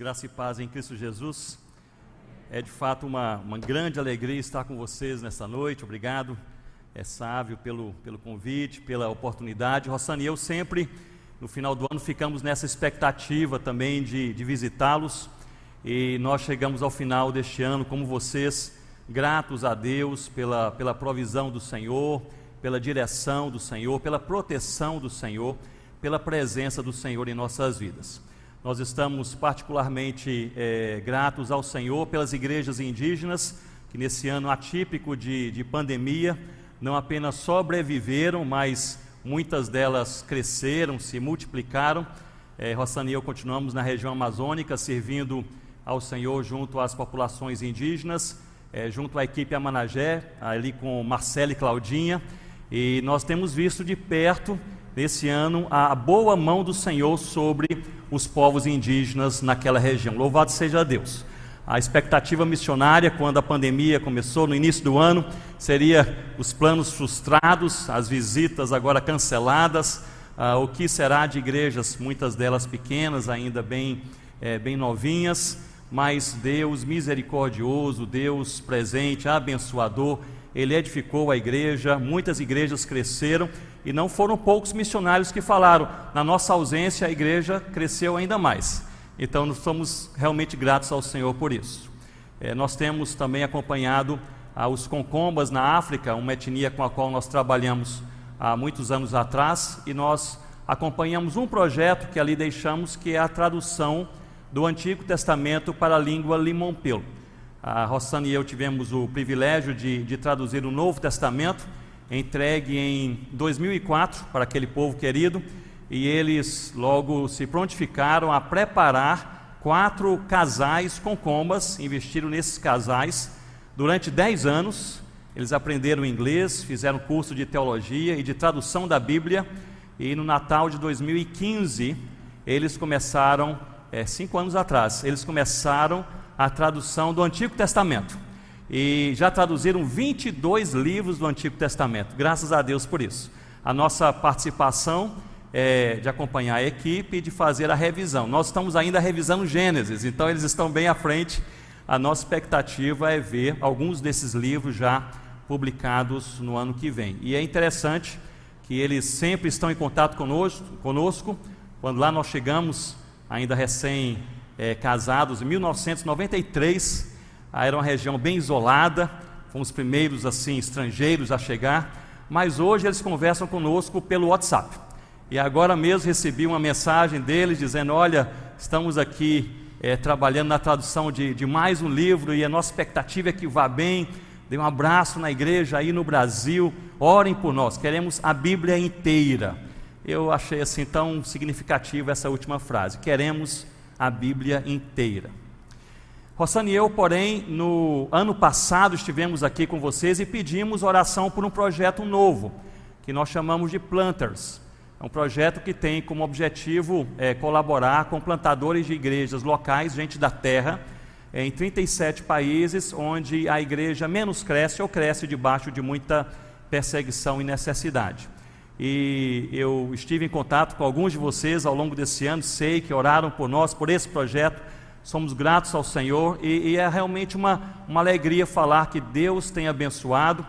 graça e paz em Cristo Jesus. É de fato uma, uma grande alegria estar com vocês nesta noite. Obrigado, é Sávio, pelo, pelo convite, pela oportunidade. Rossana e eu sempre, no final do ano, ficamos nessa expectativa também de, de visitá-los. E nós chegamos ao final deste ano, como vocês, gratos a Deus pela, pela provisão do Senhor, pela direção do Senhor, pela proteção do Senhor, pela presença do Senhor em nossas vidas. Nós estamos particularmente é, gratos ao Senhor pelas igrejas indígenas que, nesse ano atípico de, de pandemia, não apenas sobreviveram, mas muitas delas cresceram, se multiplicaram. É, Rossana e eu continuamos na região amazônica servindo ao Senhor junto às populações indígenas, é, junto à equipe Amanagé, ali com Marcelo e Claudinha, e nós temos visto de perto nesse ano a boa mão do Senhor sobre os povos indígenas naquela região. Louvado seja Deus. A expectativa missionária, quando a pandemia começou no início do ano, seria os planos frustrados, as visitas agora canceladas, ah, o que será de igrejas, muitas delas pequenas, ainda bem, é, bem novinhas, mas Deus misericordioso, Deus presente, abençoador, Ele edificou a igreja, muitas igrejas cresceram e não foram poucos missionários que falaram: na nossa ausência a igreja cresceu ainda mais. Então, nós somos realmente gratos ao Senhor por isso. É, nós temos também acompanhado ah, os concombas na África, uma etnia com a qual nós trabalhamos há muitos anos atrás, e nós acompanhamos um projeto que ali deixamos, que é a tradução do Antigo Testamento para a língua limompelo. A Rossana e eu tivemos o privilégio de, de traduzir o Novo Testamento entregue em 2004 para aquele povo querido, e eles logo se prontificaram a preparar quatro casais com combas, investiram nesses casais durante dez anos. Eles aprenderam inglês, fizeram curso de teologia e de tradução da Bíblia, e no Natal de 2015 eles começaram, é, cinco anos atrás, eles começaram a tradução do Antigo Testamento e já traduziram 22 livros do Antigo Testamento. Graças a Deus por isso. A nossa participação é de acompanhar a equipe e de fazer a revisão. Nós estamos ainda revisando Gênesis, então eles estão bem à frente. A nossa expectativa é ver alguns desses livros já publicados no ano que vem. E é interessante que eles sempre estão em contato conosco, conosco. quando lá nós chegamos, ainda recém-casados, é, em 1993, era uma região bem isolada, fomos os primeiros assim estrangeiros a chegar, mas hoje eles conversam conosco pelo WhatsApp. E agora mesmo recebi uma mensagem deles dizendo: Olha, estamos aqui é, trabalhando na tradução de, de, mais um livro e a nossa expectativa é que vá bem. Dê um abraço na igreja aí no Brasil, orem por nós, queremos a Bíblia inteira. Eu achei assim tão significativa essa última frase: queremos a Bíblia inteira. Rossana e eu, porém, no ano passado estivemos aqui com vocês e pedimos oração por um projeto novo, que nós chamamos de Planters. É um projeto que tem como objetivo é, colaborar com plantadores de igrejas locais, gente da terra, é, em 37 países, onde a igreja menos cresce ou cresce debaixo de muita perseguição e necessidade. E eu estive em contato com alguns de vocês ao longo desse ano, sei que oraram por nós, por esse projeto somos gratos ao Senhor e, e, é realmente uma, uma alegria falar que Deus tem abençoado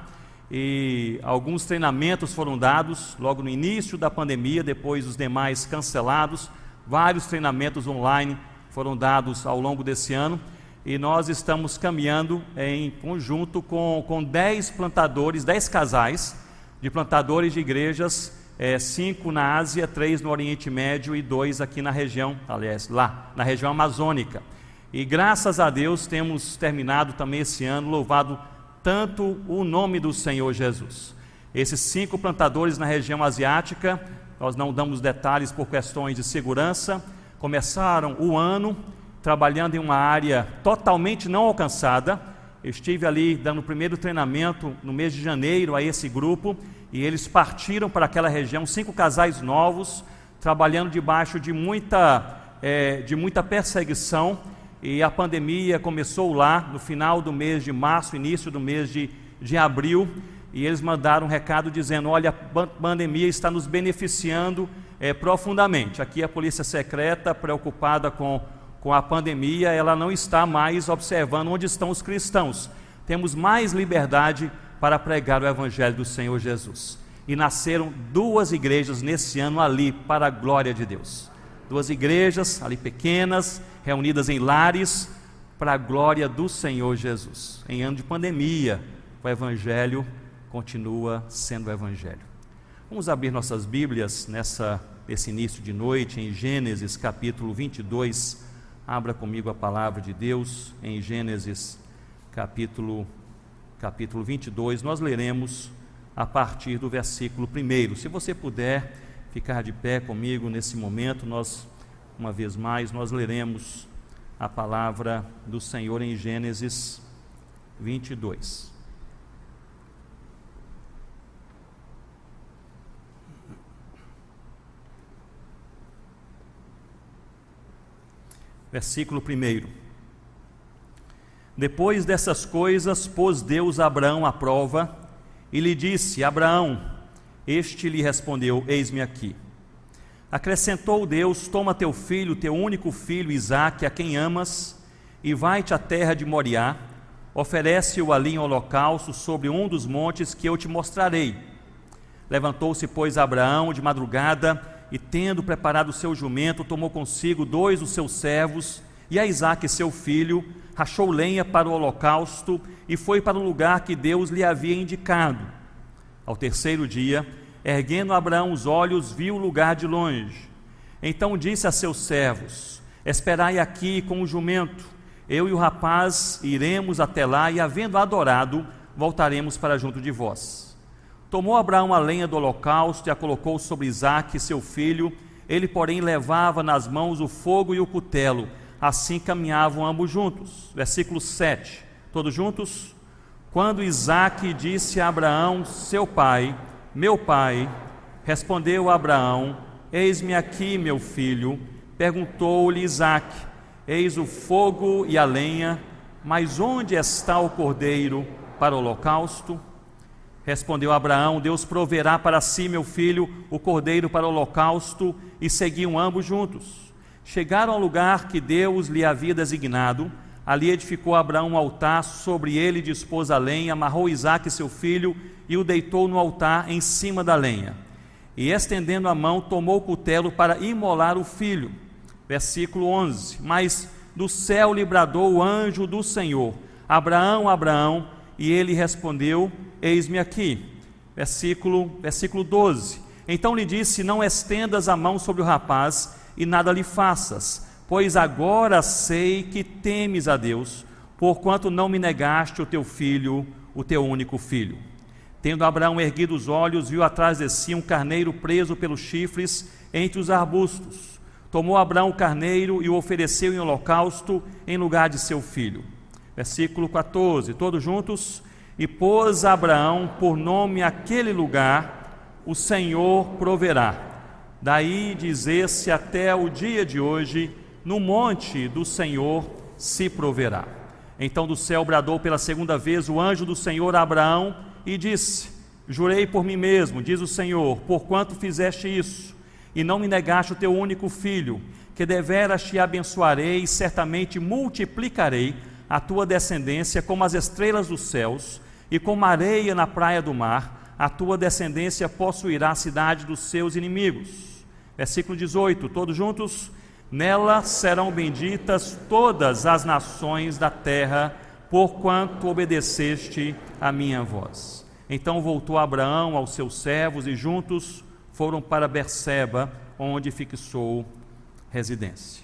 e alguns treinamentos foram dados logo no início da pandemia, depois os demais cancelados, vários treinamentos online foram dados ao longo desse ano e nós estamos caminhando em conjunto com, com dez plantadores, dez casais de plantadores de igrejas é, cinco na Ásia, três no Oriente Médio e dois aqui na região, aliás, lá, na região amazônica. E graças a Deus temos terminado também esse ano, louvado tanto o nome do Senhor Jesus. Esses cinco plantadores na região asiática, nós não damos detalhes por questões de segurança, começaram o ano trabalhando em uma área totalmente não alcançada. Eu estive ali dando o primeiro treinamento no mês de janeiro a esse grupo e eles partiram para aquela região, cinco casais novos, trabalhando debaixo de muita, é, de muita perseguição, e a pandemia começou lá no final do mês de março, início do mês de, de abril, e eles mandaram um recado dizendo: Olha, a pandemia está nos beneficiando é, profundamente. Aqui a polícia secreta, preocupada com com a pandemia, ela não está mais observando onde estão os cristãos. Temos mais liberdade para pregar o Evangelho do Senhor Jesus. E nasceram duas igrejas nesse ano ali, para a glória de Deus. Duas igrejas ali pequenas, reunidas em lares, para a glória do Senhor Jesus. Em ano de pandemia, o Evangelho continua sendo o Evangelho. Vamos abrir nossas Bíblias nessa, nesse início de noite, em Gênesis capítulo 22. Abra comigo a palavra de Deus em Gênesis capítulo, capítulo 22. Nós leremos a partir do versículo 1. Se você puder ficar de pé comigo nesse momento, nós, uma vez mais, nós leremos a palavra do Senhor em Gênesis 22. Versículo 1. Depois dessas coisas, pôs Deus Abraão à prova e lhe disse: Abraão, este lhe respondeu: Eis-me aqui. Acrescentou Deus: Toma teu filho, teu único filho, Isaque, a quem amas, e vai-te à terra de Moriá, oferece-o ali em holocausto sobre um dos montes que eu te mostrarei. Levantou-se, pois, Abraão de madrugada e, tendo preparado o seu jumento, tomou consigo dois dos seus servos e a Isaque, seu filho, rachou lenha para o holocausto e foi para o lugar que Deus lhe havia indicado. Ao terceiro dia, erguendo Abraão os olhos, viu o lugar de longe. Então disse a seus servos: Esperai aqui com o jumento. Eu e o rapaz iremos até lá e, havendo adorado, voltaremos para junto de vós. Tomou Abraão a lenha do holocausto e a colocou sobre Isaque, seu filho. Ele, porém, levava nas mãos o fogo e o cutelo. Assim caminhavam ambos juntos. Versículo 7. Todos juntos? Quando Isaque disse a Abraão, seu pai, meu pai, respondeu Abraão: Eis-me aqui, meu filho. Perguntou-lhe Isaque: Eis o fogo e a lenha, mas onde está o cordeiro para o holocausto? Respondeu Abraão: Deus proverá para si, meu filho, o cordeiro para o holocausto, e seguiam ambos juntos. Chegaram ao lugar que Deus lhe havia designado. Ali edificou Abraão um altar, sobre ele dispôs a lenha, amarrou Isaque, seu filho, e o deitou no altar em cima da lenha. E estendendo a mão, tomou o cutelo para imolar o filho. Versículo 11: Mas do céu lhe bradou o anjo do Senhor: Abraão, Abraão, e ele respondeu: Eis-me aqui. Versículo, versículo 12. Então lhe disse: Não estendas a mão sobre o rapaz e nada lhe faças, pois agora sei que temes a Deus, porquanto não me negaste o teu filho, o teu único filho. Tendo Abraão erguido os olhos, viu atrás de si um carneiro preso pelos chifres entre os arbustos. Tomou Abraão o carneiro e o ofereceu em holocausto em lugar de seu filho. Versículo 14, todos juntos. E pôs Abraão por nome aquele lugar, o Senhor proverá. Daí dizer-se até o dia de hoje, no monte do Senhor se proverá. Então do céu bradou pela segunda vez o anjo do Senhor a Abraão e disse: Jurei por mim mesmo, diz o Senhor, porquanto fizeste isso, e não me negaste o teu único filho, que deveras te abençoarei e certamente multiplicarei a tua descendência como as estrelas dos céus e como a areia na praia do mar, a tua descendência possuirá a cidade dos seus inimigos. Versículo 18, todos juntos? Nela serão benditas todas as nações da terra, porquanto obedeceste a minha voz. Então voltou Abraão aos seus servos e juntos foram para Berseba, onde fixou residência.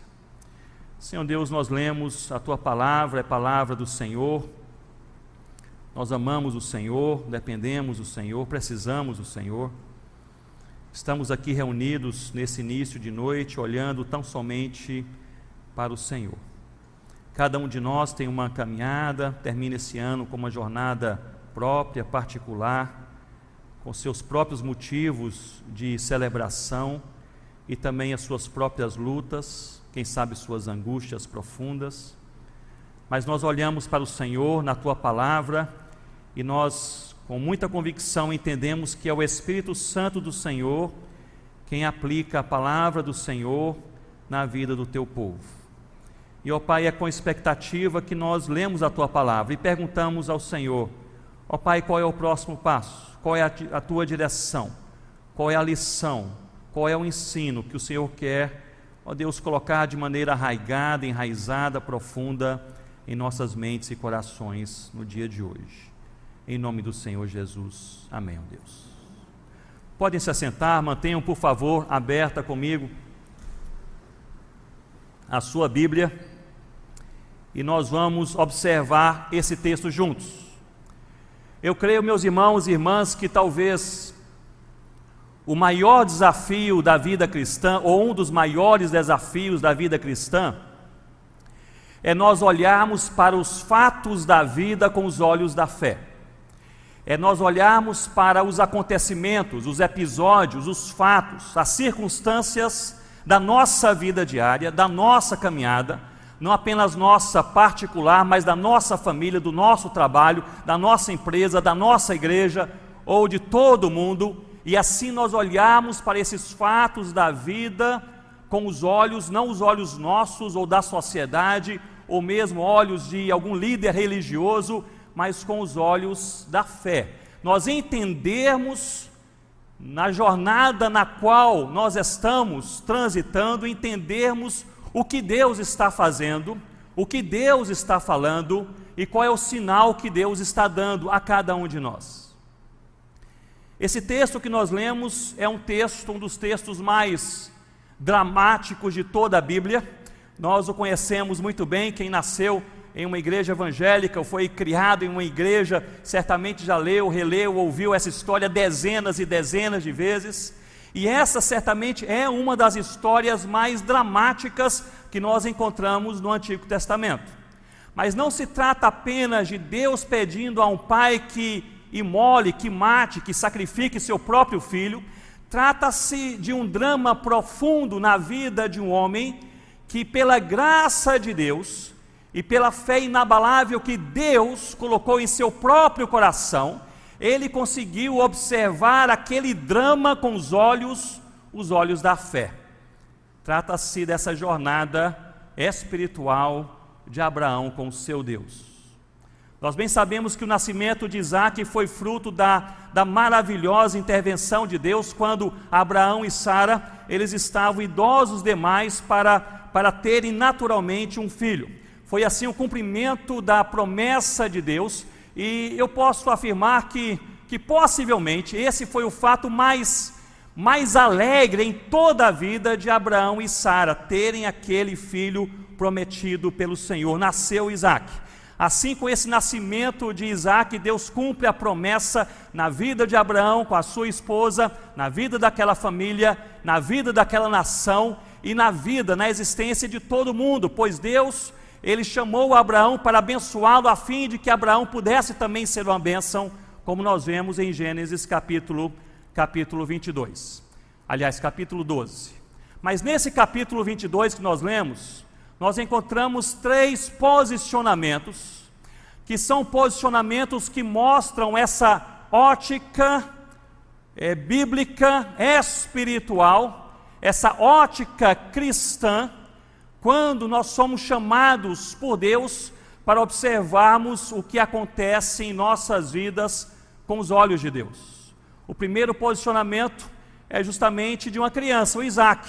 Senhor Deus, nós lemos a tua palavra, é palavra do Senhor. Nós amamos o Senhor, dependemos do Senhor, precisamos do Senhor. Estamos aqui reunidos nesse início de noite, olhando tão somente para o Senhor. Cada um de nós tem uma caminhada, termina esse ano com uma jornada própria, particular, com seus próprios motivos de celebração e também as suas próprias lutas, quem sabe suas angústias profundas, mas nós olhamos para o Senhor na tua palavra e nós, com muita convicção, entendemos que é o Espírito Santo do Senhor quem aplica a palavra do Senhor na vida do teu povo. E, ó Pai, é com expectativa que nós lemos a tua palavra e perguntamos ao Senhor: ó Pai, qual é o próximo passo? Qual é a, tua direção? Qual é a lição? Qual é o ensino que o Senhor quer, ó Deus, colocar de maneira arraigada, enraizada, profunda em nossas mentes e corações no dia de hoje? Em nome do Senhor Jesus. Amém, Deus. Podem se assentar, mantenham, por favor, aberta comigo a sua Bíblia e nós vamos observar esse texto juntos. Eu creio, meus irmãos e irmãs, que talvez o maior desafio da vida cristã, ou um dos maiores desafios da vida cristã, é nós olharmos para os fatos da vida com os olhos da fé. É nós olharmos para os acontecimentos, os episódios, os fatos, as circunstâncias da nossa vida diária, da nossa caminhada, não apenas nossa particular, mas da nossa família, do nosso trabalho, da nossa empresa, da nossa igreja ou de todo mundo, e assim nós olharmos para esses fatos da vida com os olhos, não os olhos nossos ou da sociedade, ou mesmo olhos de algum líder religioso, mas com os olhos da fé. Nós entendermos na jornada na qual nós estamos transitando, entendermos o que Deus está fazendo, o que Deus está falando e qual é o sinal que Deus está dando a cada um de nós. Esse texto que nós lemos é um texto, um dos textos mais dramáticos de toda a Bíblia. Nós o conhecemos muito bem, quem nasceu em uma igreja evangélica ou foi criado em uma igreja, certamente já leu, releu, ouviu essa história dezenas e dezenas de vezes. E essa certamente é uma das histórias mais dramáticas que nós encontramos no Antigo Testamento. Mas não se trata apenas de Deus pedindo a um pai que imole, que mate, que sacrifique seu próprio filho. Trata-se de um drama profundo na vida de um homem que, pela graça de Deus e pela fé inabalável que Deus colocou em seu próprio coração, ele conseguiu observar aquele drama com os olhos, os olhos da fé. Trata-se dessa jornada espiritual de Abraão com o seu Deus. Nós bem sabemos que o nascimento de Isaac foi fruto da, da maravilhosa intervenção de Deus quando Abraão e Sara eles estavam idosos demais para, para terem naturalmente um filho. Foi assim o cumprimento da promessa de Deus e eu posso afirmar que, que possivelmente esse foi o fato mais, mais alegre em toda a vida de Abraão e Sara, terem aquele filho prometido pelo Senhor. Nasceu Isaac. Assim, com esse nascimento de Isaac, Deus cumpre a promessa na vida de Abraão, com a sua esposa, na vida daquela família, na vida daquela nação e na vida, na existência de todo mundo, pois Deus ele chamou Abraão para abençoá-lo, a fim de que Abraão pudesse também ser uma bênção, como nós vemos em Gênesis capítulo, capítulo 22. Aliás, capítulo 12. Mas nesse capítulo 22 que nós lemos, nós encontramos três posicionamentos, que são posicionamentos que mostram essa ótica é, bíblica, espiritual, essa ótica cristã, quando nós somos chamados por Deus para observarmos o que acontece em nossas vidas com os olhos de Deus. O primeiro posicionamento é justamente de uma criança, o Isaac.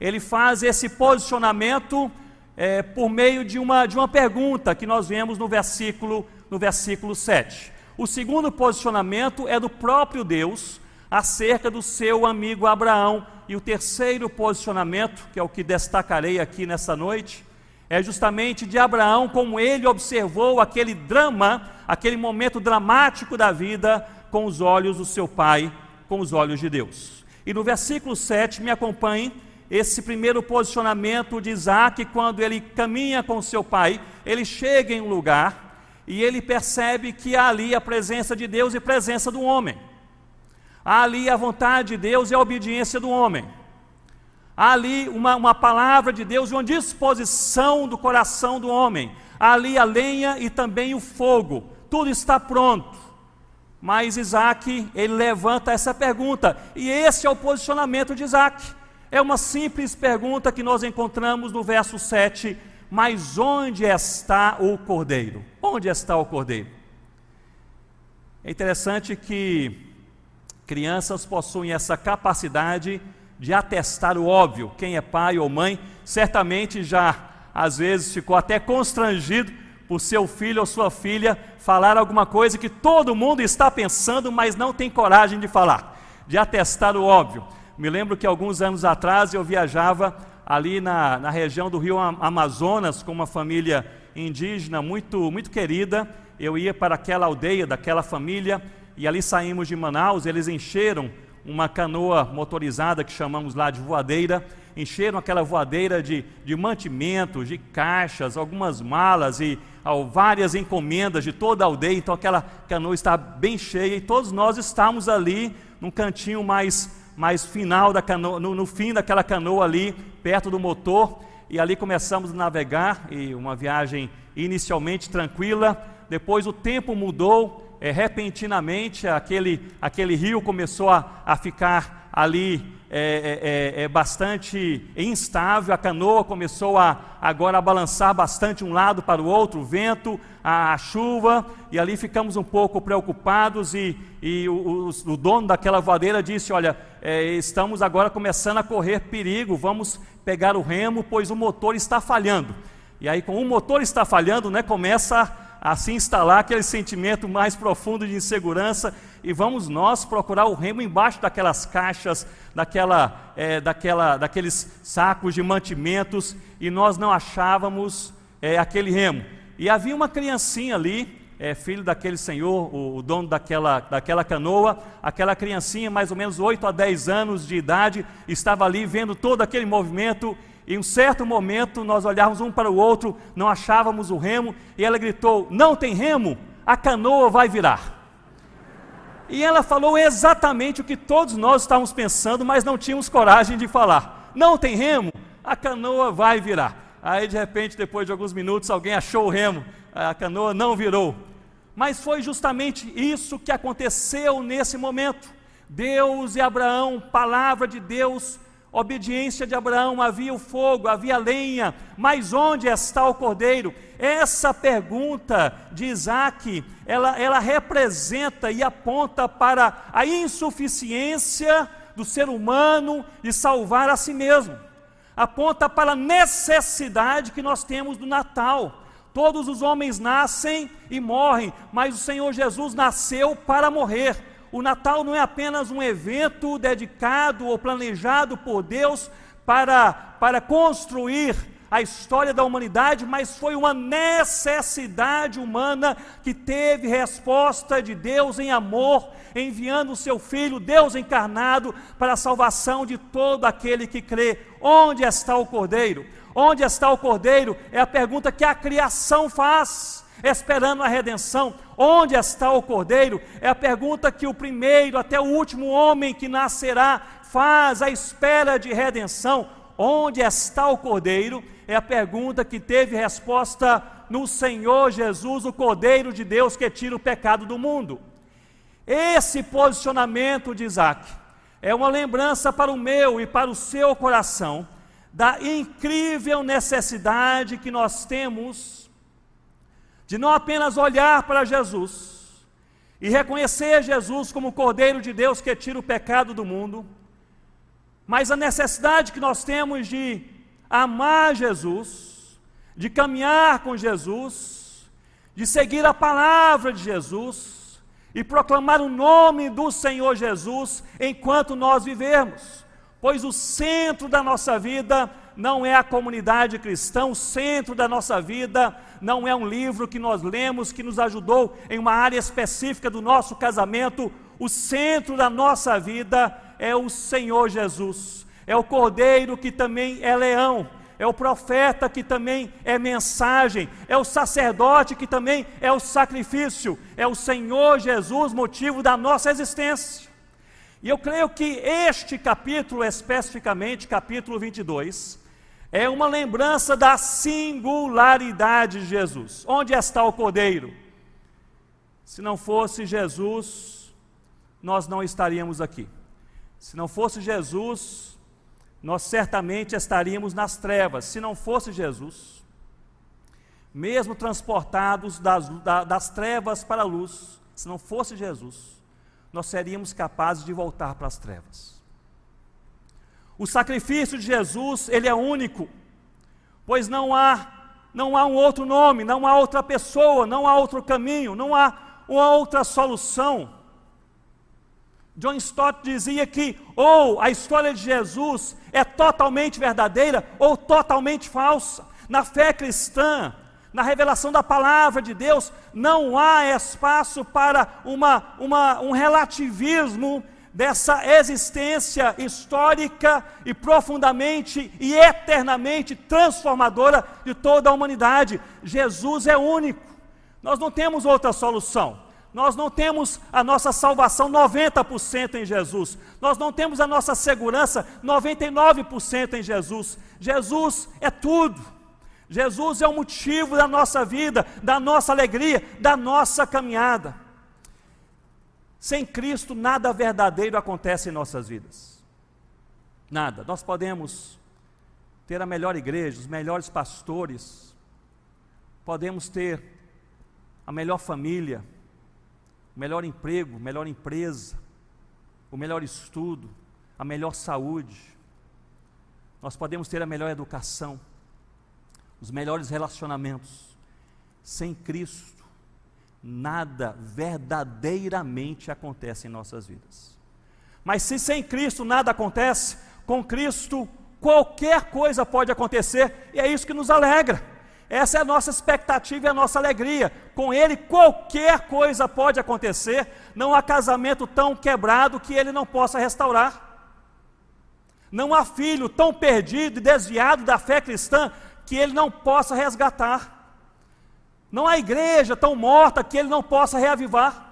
Ele faz esse posicionamento é, por meio de uma, de uma pergunta que nós vemos no versículo, no versículo 7. O segundo posicionamento é do próprio Deus acerca do seu amigo Abraão, e o terceiro posicionamento, que é o que destacarei aqui nessa noite, é justamente de Abraão, como ele observou aquele drama, aquele momento dramático da vida com os olhos do seu pai, com os olhos de Deus. E no versículo 7, me acompanhe esse primeiro posicionamento de Isaac, quando ele caminha com seu pai, ele chega em um lugar e ele percebe que há ali a presença de Deus e presença do homem. Há ali a vontade de Deus e a obediência do homem. Há ali uma, uma palavra de Deus e uma disposição do coração do homem. Há ali a lenha e também o fogo. Tudo está pronto. Mas Isaac, ele levanta essa pergunta, e esse é o posicionamento de Isaac. É uma simples pergunta que nós encontramos no verso 7, Mas onde está o cordeiro? Onde está o cordeiro? É interessante que crianças possuem essa capacidade de atestar o óbvio. Quem é pai ou mãe certamente já às vezes ficou até constrangido por seu filho ou sua filha falar alguma coisa que todo mundo está pensando, mas não tem coragem de falar, de atestar o óbvio. Me lembro que alguns anos atrás eu viajava ali na, na região do rio Amazonas com uma família indígena muito, muito querida. Eu ia para aquela aldeia daquela família e ali saímos de Manaus. Eles encheram uma canoa motorizada que chamamos lá de voadeira encheram aquela voadeira de, de mantimentos, de caixas, algumas malas e ao, várias encomendas de toda a aldeia. Então aquela canoa está bem cheia e todos nós estamos ali num cantinho mais, mais final da canoa, no, no fim daquela canoa ali, perto do motor. E ali começamos a navegar e uma viagem inicialmente tranquila. Depois o tempo mudou, é, repentinamente aquele, aquele rio começou a, a ficar ali é, é, é, é, bastante instável, a canoa começou a agora a balançar bastante um lado para o outro, o vento, a, a chuva, e ali ficamos um pouco preocupados e, e o, o, o, dono daquela voadeira disse, olha, é, estamos agora começando a correr perigo, vamos pegar o remo, pois o motor está falhando. E aí, com o motor está falhando, né, começa a a se instalar aquele sentimento mais profundo de insegurança e vamos nós procurar o remo embaixo daquelas caixas, daquela, é, daquela, daqueles sacos de mantimentos e nós não achávamos é, aquele remo. E havia uma criancinha ali, é, filho daquele senhor, o, o, dono daquela, daquela canoa, aquela criancinha, mais ou menos 8 a 10 anos de idade, estava ali vendo todo aquele movimento em um certo momento, nós olhávamos um para o outro, não achávamos o remo, e ela gritou: Não tem remo? A canoa vai virar. E ela falou exatamente o que todos nós estávamos pensando, mas não tínhamos coragem de falar. Não tem remo? A canoa vai virar. Aí, de repente, depois de alguns minutos, alguém achou o remo, a canoa não virou. Mas foi justamente isso que aconteceu nesse momento. Deus e Abraão, palavra de Deus, obediência de Abraão, havia o fogo, havia lenha, mas onde está o cordeiro? Essa pergunta de Isaac, ela, ela representa e aponta para a insuficiência do ser humano de salvar a si mesmo, aponta para a necessidade que nós temos do Natal. Todos os homens nascem e morrem, mas o Senhor Jesus nasceu para morrer o Natal não é apenas um evento dedicado ou planejado por Deus para, para construir a história da humanidade, mas foi uma necessidade humana que teve resposta de Deus em amor, enviando o seu Filho, Deus encarnado, para a salvação de todo aquele que crê. Onde está o Cordeiro? Onde está o Cordeiro? É a pergunta que a criação faz esperando a redenção. Onde está o cordeiro? É a pergunta que o primeiro até o último homem que nascerá faz à espera de redenção. Onde está o cordeiro? É a pergunta que teve resposta no Senhor Jesus, o Cordeiro de Deus que tira o pecado do mundo. Esse posicionamento de Isaac é uma lembrança para o meu e para o seu coração da incrível necessidade que nós temos de não apenas olhar para Jesus e reconhecer Jesus como o Cordeiro de Deus que tira o pecado do mundo, mas a necessidade que nós temos de amar Jesus, de caminhar com Jesus, de seguir a palavra de Jesus e proclamar o nome do Senhor Jesus enquanto nós vivermos, pois o centro da nossa vida não é a comunidade cristã, o centro da nossa vida não é um livro que nós lemos que nos ajudou em uma área específica do nosso casamento. O centro da nossa vida é o Senhor Jesus, é o Cordeiro que também é leão, é o profeta que também é mensagem, é o sacerdote que também é o sacrifício, é o Senhor Jesus, motivo da nossa existência. E eu creio que este capítulo, especificamente, capítulo 22, é uma lembrança da singularidade de Jesus. Onde está o cordeiro? Se não fosse Jesus, nós não estaríamos aqui. Se não fosse Jesus, nós certamente estaríamos nas trevas. Se não fosse Jesus, mesmo transportados das, das trevas para a luz, se não fosse Jesus, nós seríamos capazes de voltar para as trevas. O sacrifício de Jesus, ele é único, pois não há não há um outro nome, não há outra pessoa, não há outro caminho, não há uma outra solução. John Stott dizia que ou a história de Jesus é totalmente verdadeira ou totalmente falsa. Na fé cristã, na revelação da palavra de Deus, não há espaço para uma, uma, um relativismo dessa existência histórica e profundamente e eternamente transformadora de toda a humanidade. Jesus é único. Nós não temos outra solução. Nós não temos a nossa salvação 90% em Jesus. Nós não temos a nossa segurança 99% em Jesus. Jesus é tudo. Jesus é o motivo da nossa vida, da nossa alegria, da nossa caminhada. Sem Cristo, nada verdadeiro acontece em nossas vidas. Nada. Nós podemos ter a melhor igreja, os melhores pastores, podemos ter a melhor família, o melhor emprego, melhor empresa, o melhor estudo, a melhor saúde. Nós podemos ter a melhor educação, os melhores relacionamentos. Sem Cristo, nada verdadeiramente acontece em nossas vidas. Mas se sem Cristo nada acontece, com Cristo qualquer coisa pode acontecer, e é isso que nos alegra. Essa é a nossa expectativa e a nossa alegria. Com Ele, qualquer coisa pode acontecer. Não há casamento tão quebrado que Ele não possa restaurar. Não há filho tão perdido e desviado da fé cristã que Ele não possa resgatar. Não há igreja tão morta que Ele não possa reavivar.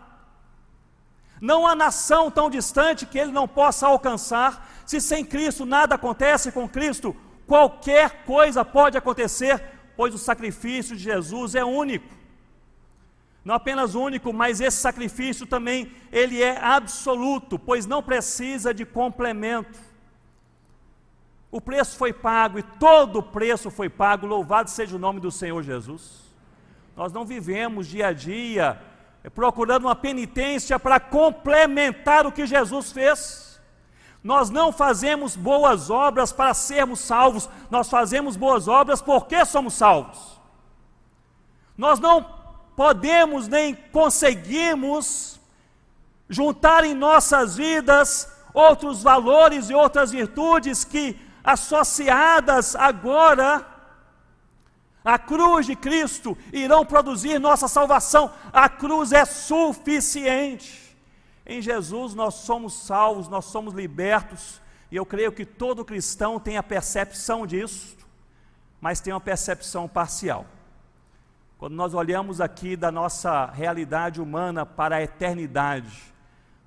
Não há nação tão distante que Ele não possa alcançar. Se sem Cristo nada acontece, com Cristo qualquer coisa pode acontecer pois o sacrifício de Jesus é único. Não apenas único, mas esse sacrifício também ele é absoluto, pois não precisa de complemento. O preço foi pago e todo o preço foi pago, louvado seja o nome do Senhor Jesus. Nós não vivemos dia a dia procurando uma penitência para complementar o que Jesus fez. Nós não fazemos boas obras para sermos salvos, nós fazemos boas obras porque somos salvos. Nós não podemos nem conseguimos juntar em nossas vidas outros valores e outras virtudes que, associadas agora à cruz de Cristo, irão produzir nossa salvação. A cruz é suficiente. Em Jesus nós somos salvos, nós somos libertos, e eu creio que todo cristão tem a percepção disso, mas tem uma percepção parcial. Quando nós olhamos aqui da nossa realidade humana para a eternidade,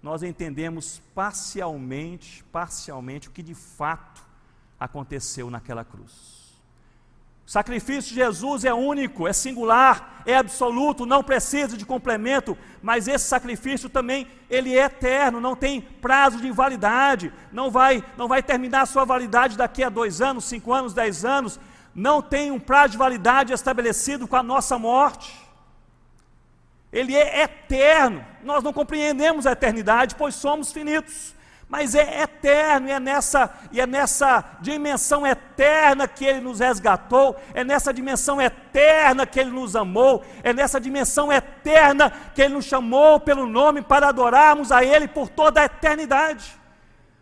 nós entendemos parcialmente, parcialmente o que de fato aconteceu naquela cruz. O sacrifício de Jesus é único, é singular, é absoluto, não precisa de complemento, mas esse sacrifício também ele é eterno, não tem prazo de invalidade, não vai, não vai terminar a sua validade daqui a dois anos, cinco anos, dez anos, não tem um prazo de validade estabelecido com a nossa morte. Ele é eterno. Nós não compreendemos a eternidade, pois somos finitos mas é eterno, e é nessa, e é nessa dimensão eterna que Ele nos resgatou, é nessa dimensão eterna que Ele nos amou, é nessa dimensão eterna que Ele nos chamou pelo nome para adorarmos a Ele por toda a eternidade.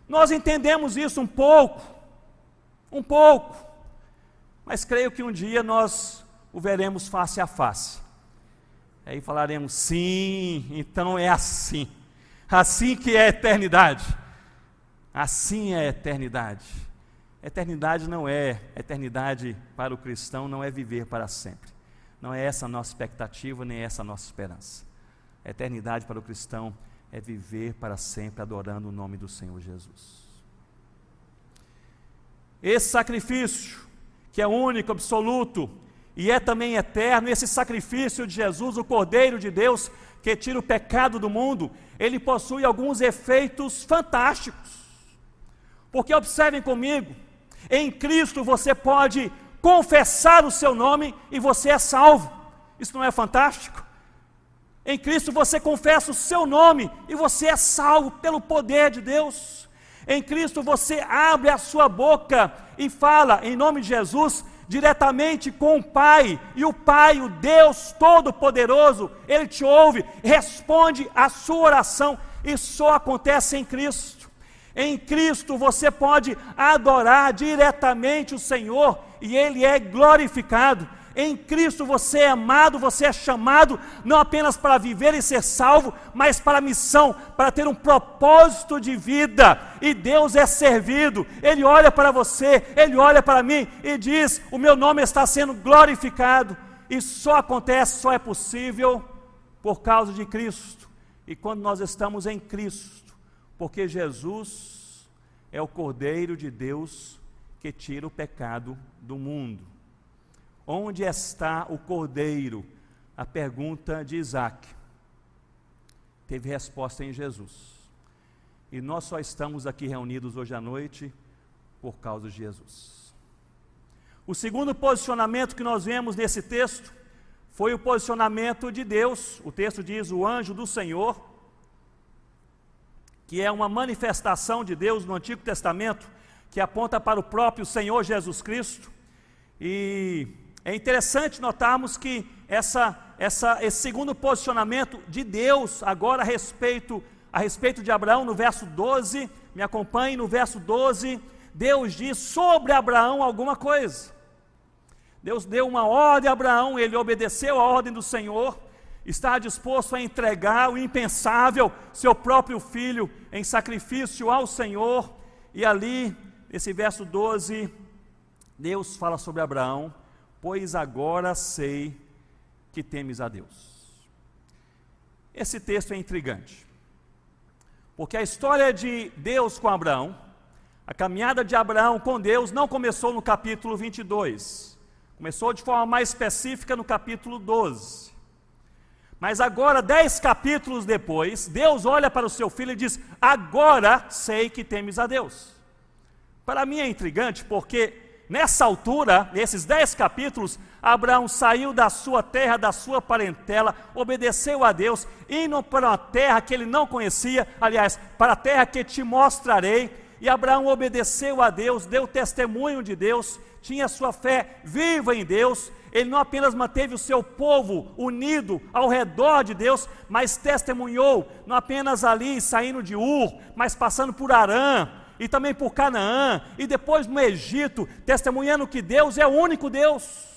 Nós entendemos isso um pouco, um pouco, mas creio que um dia nós o veremos face a face. Aí falaremos, sim, então é assim, assim que é a eternidade. Assim é a eternidade. Eternidade não é, eternidade para o cristão não é viver para sempre. Não é essa a nossa expectativa, nem essa a nossa esperança. A eternidade para o cristão é viver para sempre adorando o nome do Senhor Jesus. Esse sacrifício, que é único, absoluto e é também eterno, esse sacrifício de Jesus, o Cordeiro de Deus, que tira o pecado do mundo, ele possui alguns efeitos fantásticos. Porque observem comigo, em Cristo você pode confessar o seu nome e você é salvo. Isso não é fantástico? Em Cristo você confessa o seu nome e você é salvo pelo poder de Deus. Em Cristo você abre a sua boca e fala em nome de Jesus diretamente com o Pai, e o Pai, o Deus Todo-Poderoso, Ele te ouve, responde a sua oração, e só acontece em Cristo. Em Cristo você pode adorar diretamente o Senhor e Ele é glorificado. Em Cristo você é amado, você é chamado não apenas para viver e ser salvo, mas para a missão, para ter um propósito de vida. E Deus é servido. Ele olha para você, ele olha para mim e diz: "O meu nome está sendo glorificado". E só acontece, só é possível por causa de Cristo. E quando nós estamos em Cristo, porque Jesus é o Cordeiro de Deus que tira o pecado do mundo. Onde está o cordeiro? A pergunta de Isaac teve resposta em Jesus. E nós só estamos aqui reunidos hoje à noite por causa de Jesus. O segundo posicionamento que nós vemos nesse texto foi o posicionamento de Deus. O texto diz: o anjo do Senhor, que é uma manifestação de Deus no Antigo Testamento, que aponta para o próprio Senhor Jesus Cristo. E é interessante notarmos que essa, essa, esse segundo posicionamento de Deus, agora a respeito, a respeito de Abraão, no verso 12, me acompanhe no verso 12, Deus diz sobre Abraão alguma coisa. Deus deu uma ordem a Abraão, ele obedeceu a ordem do Senhor, está disposto a entregar o impensável, seu próprio filho, em sacrifício ao Senhor, e ali, nesse verso 12, Deus fala sobre Abraão, pois agora sei que temes a Deus. Esse texto é intrigante, porque a história de Deus com Abraão, a caminhada de Abraão com Deus, não começou no capítulo 22, começou de forma mais específica no capítulo 12. Mas agora, dez capítulos depois, Deus olha para o seu filho e diz: Agora sei que temes a Deus. Para mim é intrigante porque Nessa altura, nesses dez capítulos, Abraão saiu da sua terra, da sua parentela, obedeceu a Deus, indo para uma terra que ele não conhecia, aliás, para a terra que te mostrarei. E Abraão obedeceu a Deus, deu testemunho de Deus, tinha sua fé viva em Deus. Ele não apenas manteve o seu povo unido ao redor de Deus, mas testemunhou, não apenas ali saindo de Ur, mas passando por Arã, e também por Canaã, e depois no Egito, testemunhando que Deus é o único Deus.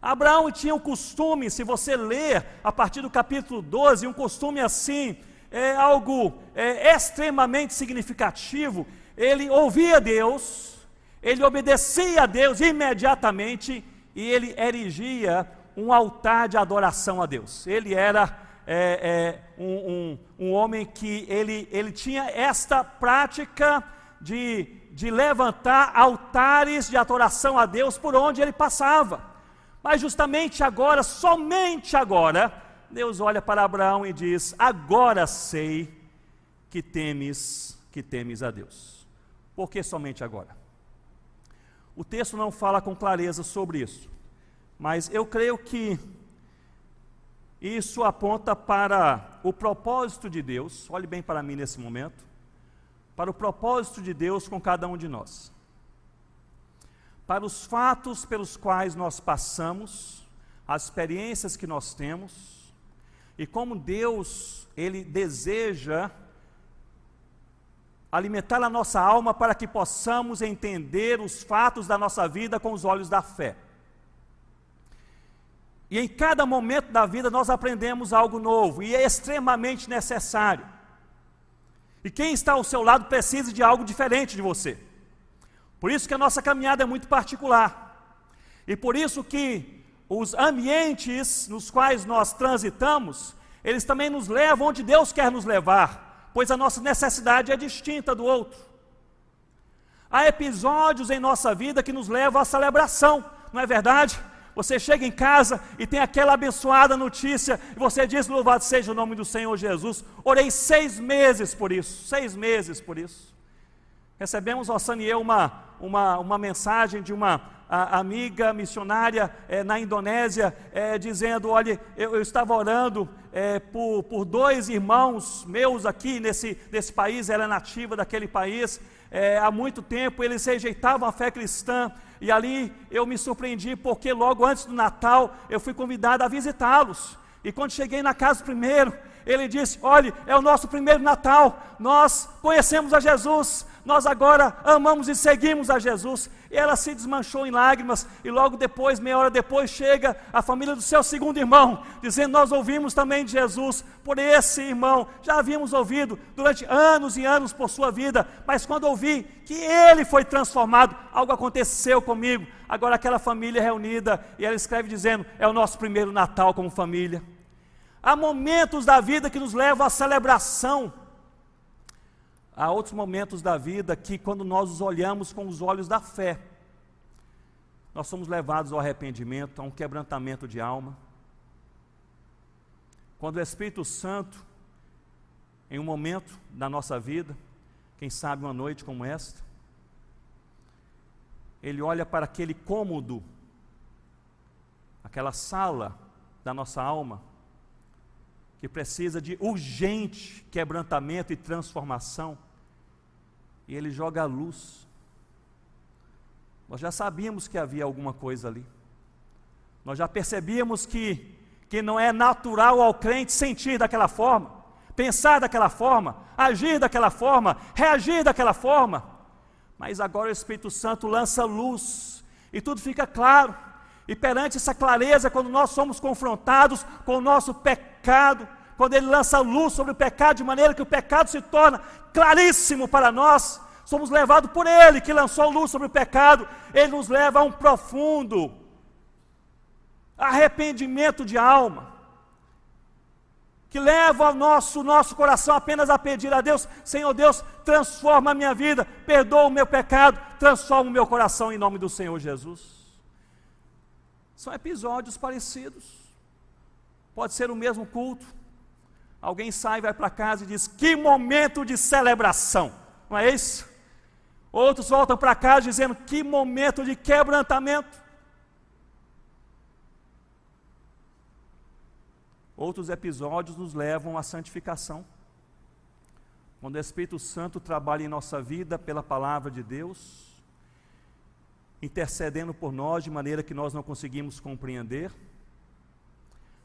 Abraão tinha um costume, se você ler a partir do capítulo 12, um costume assim, é algo é, extremamente significativo. Ele ouvia Deus, ele obedecia a Deus imediatamente e ele erigia um altar de adoração a Deus. Ele era é, é, um, um, um, homem que ele, ele tinha esta prática de, de levantar altares de adoração a Deus por onde ele passava. Mas justamente agora, somente agora, Deus olha para Abraão e diz: Agora sei que temes, que temes a Deus. Por que somente agora? O texto não fala com clareza sobre isso, mas eu creio que isso aponta para o propósito de Deus, olhe bem para mim nesse momento, para o propósito de Deus com cada um de nós. Para os fatos pelos quais nós passamos, as experiências que nós temos, e como Deus, Ele deseja alimentar a nossa alma para que possamos entender os fatos da nossa vida com os olhos da fé. E em cada momento da vida nós aprendemos algo novo e é extremamente necessário. E quem está ao seu lado precisa de algo diferente de você. Por isso que a nossa caminhada é muito particular. E por isso que os ambientes nos quais nós transitamos, eles também nos levam onde Deus quer nos levar, pois a nossa necessidade é distinta do outro. Há episódios em nossa vida que nos levam à celebração, não é verdade? Você chega em casa e tem aquela abençoada notícia, e você diz: Louvado seja o nome do Senhor Jesus. Orei seis meses por isso, seis meses por isso. Recebemos, Rossana e eu, uma, uma, uma mensagem de uma a, amiga missionária é, na Indonésia, é, dizendo: Olha, eu, eu estava orando é, por, por dois irmãos meus aqui nesse, nesse país, ela é nativa daquele país. Há muito tempo eles rejeitavam a fé cristã, e ali eu me surpreendi, porque logo antes do Natal eu fui convidado a visitá-los. E quando cheguei na casa primeiro, ele disse: Olhe, é o nosso primeiro Natal, nós conhecemos a Jesus, nós agora amamos e seguimos a Jesus. Ela se desmanchou em lágrimas, e logo depois, meia hora depois, chega a família do seu segundo irmão, dizendo: Nós ouvimos também de Jesus por esse irmão, já havíamos ouvido durante anos e anos por sua vida, mas quando ouvi que ele foi transformado, algo aconteceu comigo. Agora, aquela família reunida, e ela escreve dizendo: É o nosso primeiro Natal como família. Há momentos da vida que nos levam à celebração. Há outros momentos da vida que, quando nós os olhamos com os olhos da fé, nós somos levados ao arrependimento, a um quebrantamento de alma. Quando o Espírito Santo, em um momento da nossa vida, quem sabe uma noite como esta, ele olha para aquele cômodo, aquela sala da nossa alma, que precisa de urgente quebrantamento e transformação, e ele joga a luz. Nós já sabíamos que havia alguma coisa ali. Nós já percebíamos que, que não é natural ao crente sentir daquela forma, pensar daquela forma, agir daquela forma, reagir daquela forma. Mas agora o Espírito Santo lança luz e tudo fica claro. E perante essa clareza, quando nós somos confrontados com o nosso pecado, quando Ele lança luz sobre o pecado, de maneira que o pecado se torna claríssimo para nós, somos levados por Ele, que lançou luz sobre o pecado, Ele nos leva a um profundo arrependimento de alma, que leva o nosso, nosso coração apenas a pedir a Deus: Senhor Deus, transforma a minha vida, perdoa o meu pecado, transforma o meu coração em nome do Senhor Jesus. São episódios parecidos. Pode ser o mesmo culto. Alguém sai, vai para casa e diz: Que momento de celebração, não é isso? Outros voltam para casa dizendo: Que momento de quebrantamento. Outros episódios nos levam à santificação. Quando o Espírito Santo trabalha em nossa vida pela palavra de Deus, intercedendo por nós de maneira que nós não conseguimos compreender,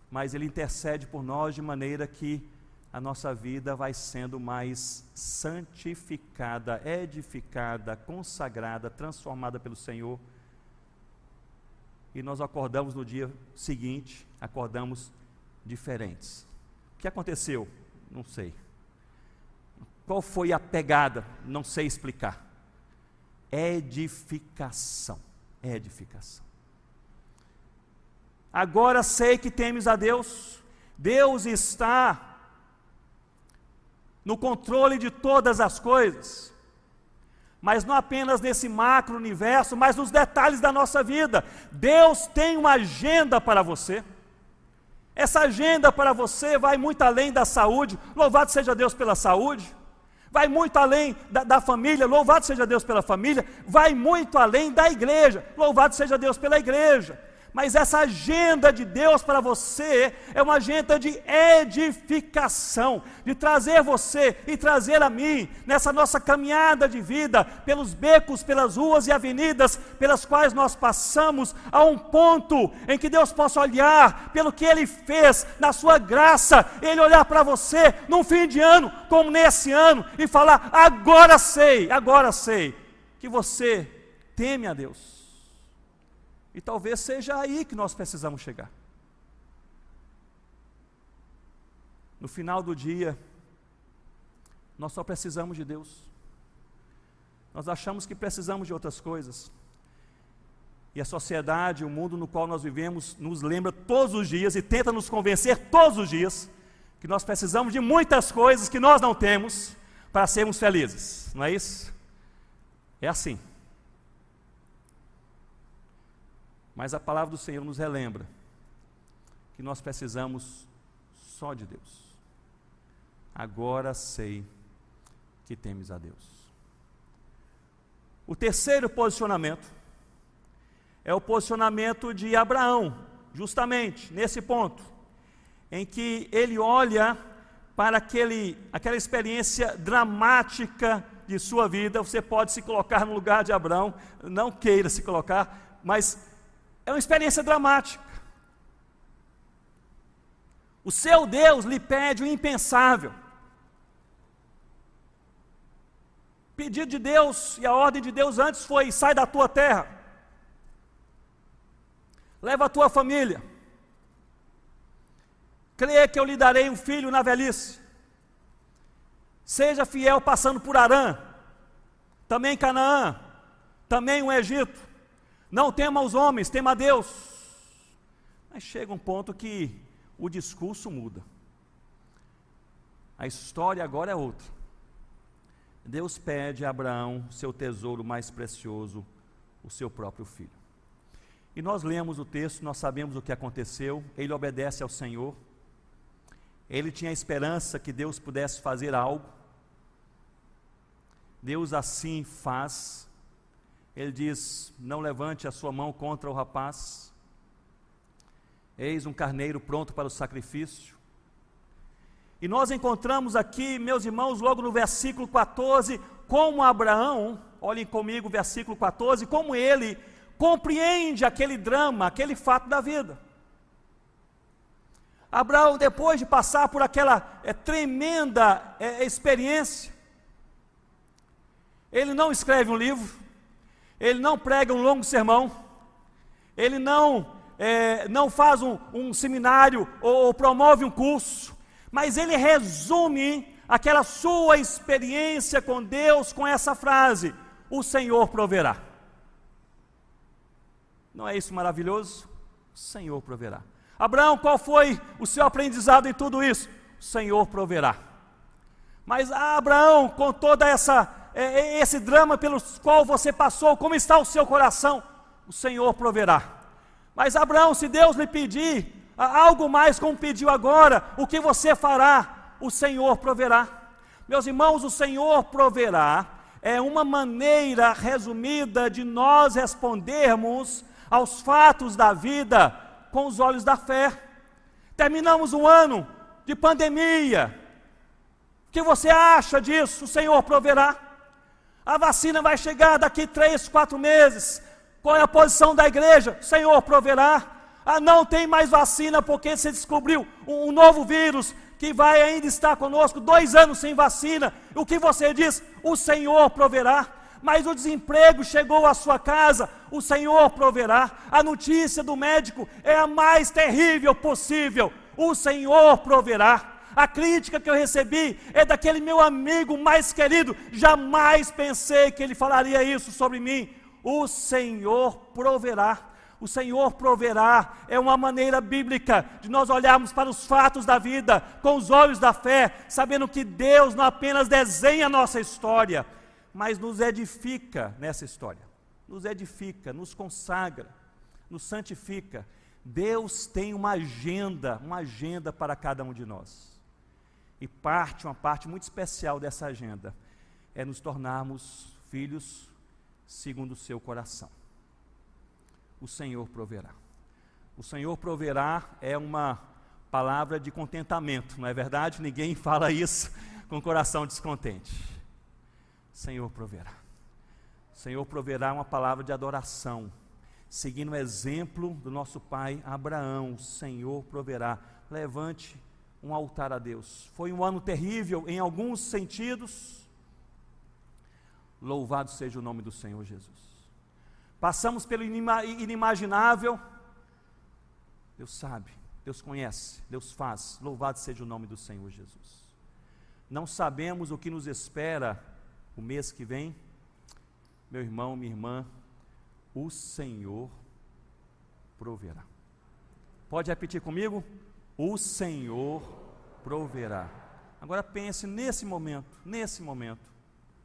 mas Ele intercede por nós de maneira que a nossa vida vai sendo mais santificada, edificada, consagrada, transformada pelo Senhor. E nós acordamos no dia seguinte, acordamos diferentes. O que aconteceu? Não sei. Qual foi a pegada? Não sei explicar edificação. Edificação. Agora sei que temes a Deus. Deus está no controle de todas as coisas. Mas não apenas nesse macro universo, mas nos detalhes da nossa vida. Deus tem uma agenda para você. Essa agenda para você vai muito além da saúde. Louvado seja Deus pela saúde vai muito além da, da, família, louvado seja Deus pela família, vai muito além da igreja, louvado seja Deus pela igreja. Mas essa agenda de Deus para você é uma agenda de edificação, de trazer você e trazer a mim nessa nossa caminhada de vida, pelos becos, pelas ruas e avenidas pelas quais nós passamos, a um ponto em que Deus possa olhar pelo que Ele fez, na Sua graça, Ele olhar para você num fim de ano, como nesse ano, e falar: agora sei, agora sei, que você teme a Deus e talvez seja aí que nós precisamos chegar. No final do dia, nós só precisamos de Deus. Nós achamos que precisamos de outras coisas. E a sociedade, o mundo no qual nós vivemos, nos lembra todos os dias e tenta nos convencer todos os dias que nós precisamos de muitas coisas que nós não temos para sermos felizes. Não é isso? É assim. Mas a palavra do Senhor nos relembra que nós precisamos só de Deus. Agora sei que temes a Deus. O terceiro posicionamento é o posicionamento de Abraão, justamente nesse ponto, em que ele olha para aquele, aquela experiência dramática de sua vida. Você pode se colocar no lugar de Abraão, não queira se colocar, mas é uma experiência dramática. O seu Deus lhe pede o impensável. pedido de Deus e a ordem de Deus antes foi: sai da tua terra, leva a tua família, creia que eu lhe darei um filho na velhice, seja fiel passando por Arã, também Canaã, também o Egito, não tema os homens, tema a Deus. Mas chega um ponto que o discurso muda, a história agora é outra. Deus pede a Abraão seu tesouro mais precioso, o seu próprio filho. E nós lemos o texto, nós sabemos o que aconteceu, ele obedece ao Senhor, ele tinha esperança que Deus pudesse fazer algo, Deus assim faz, ele diz: Não levante a sua mão contra o rapaz, eis um carneiro pronto para o sacrifício, e nós encontramos aqui, meus irmãos, logo no versículo 14, como Abraão, olhem comigo, versículo 14, como ele compreende aquele drama, aquele fato da vida. Abraão, depois de passar por aquela é, tremenda é, experiência, ele não escreve um livro, ele não prega um longo sermão, ele não, é, não faz um, um seminário ou, ou promove um curso, mas ele resume aquela sua experiência com Deus com essa frase: O Senhor proverá. Não é isso maravilhoso? O Senhor proverá. Abraão, qual foi o seu aprendizado em tudo isso? O Senhor proverá. Mas ah, Abraão, com toda essa é, é, esse drama pelo qual você passou, como está o seu coração? O Senhor proverá. Mas Abraão, se Deus lhe pedir algo mais como pediu agora, o que você fará? O Senhor proverá. Meus irmãos, o Senhor proverá é uma maneira resumida de nós respondermos aos fatos da vida com os olhos da fé. Terminamos um ano de pandemia. O que você acha disso? O Senhor proverá. A vacina vai chegar daqui três, quatro meses. Qual é a posição da igreja? O Senhor proverá. Ah, não tem mais vacina porque se descobriu um, um novo vírus que vai ainda estar conosco dois anos sem vacina. O que você diz? O Senhor proverá. Mas o desemprego chegou à sua casa, o Senhor proverá. A notícia do médico é a mais terrível possível, o Senhor proverá. A crítica que eu recebi é daquele meu amigo mais querido, jamais pensei que ele falaria isso sobre mim. O Senhor proverá o Senhor proverá, é uma maneira bíblica de nós olharmos para os fatos da vida com os olhos da fé, sabendo que Deus não apenas desenha a nossa história, mas nos edifica nessa história, nos edifica, nos consagra, nos santifica. Deus tem uma agenda, uma agenda para cada um de nós. E parte, uma parte muito especial dessa agenda, é nos tornarmos filhos segundo o seu coração o Senhor proverá. O Senhor proverá é uma palavra de contentamento, não é verdade? Ninguém fala isso com coração descontente. Senhor proverá. Senhor proverá uma palavra de adoração, seguindo o exemplo do nosso pai Abraão. O Senhor proverá. Levante um altar a Deus. Foi um ano terrível em alguns sentidos. Louvado seja o nome do Senhor Jesus. Passamos pelo inimaginável. Deus sabe, Deus conhece, Deus faz. Louvado seja o nome do Senhor Jesus. Não sabemos o que nos espera o mês que vem. Meu irmão, minha irmã, o Senhor proverá. Pode repetir comigo? O Senhor proverá. Agora pense nesse momento, nesse momento,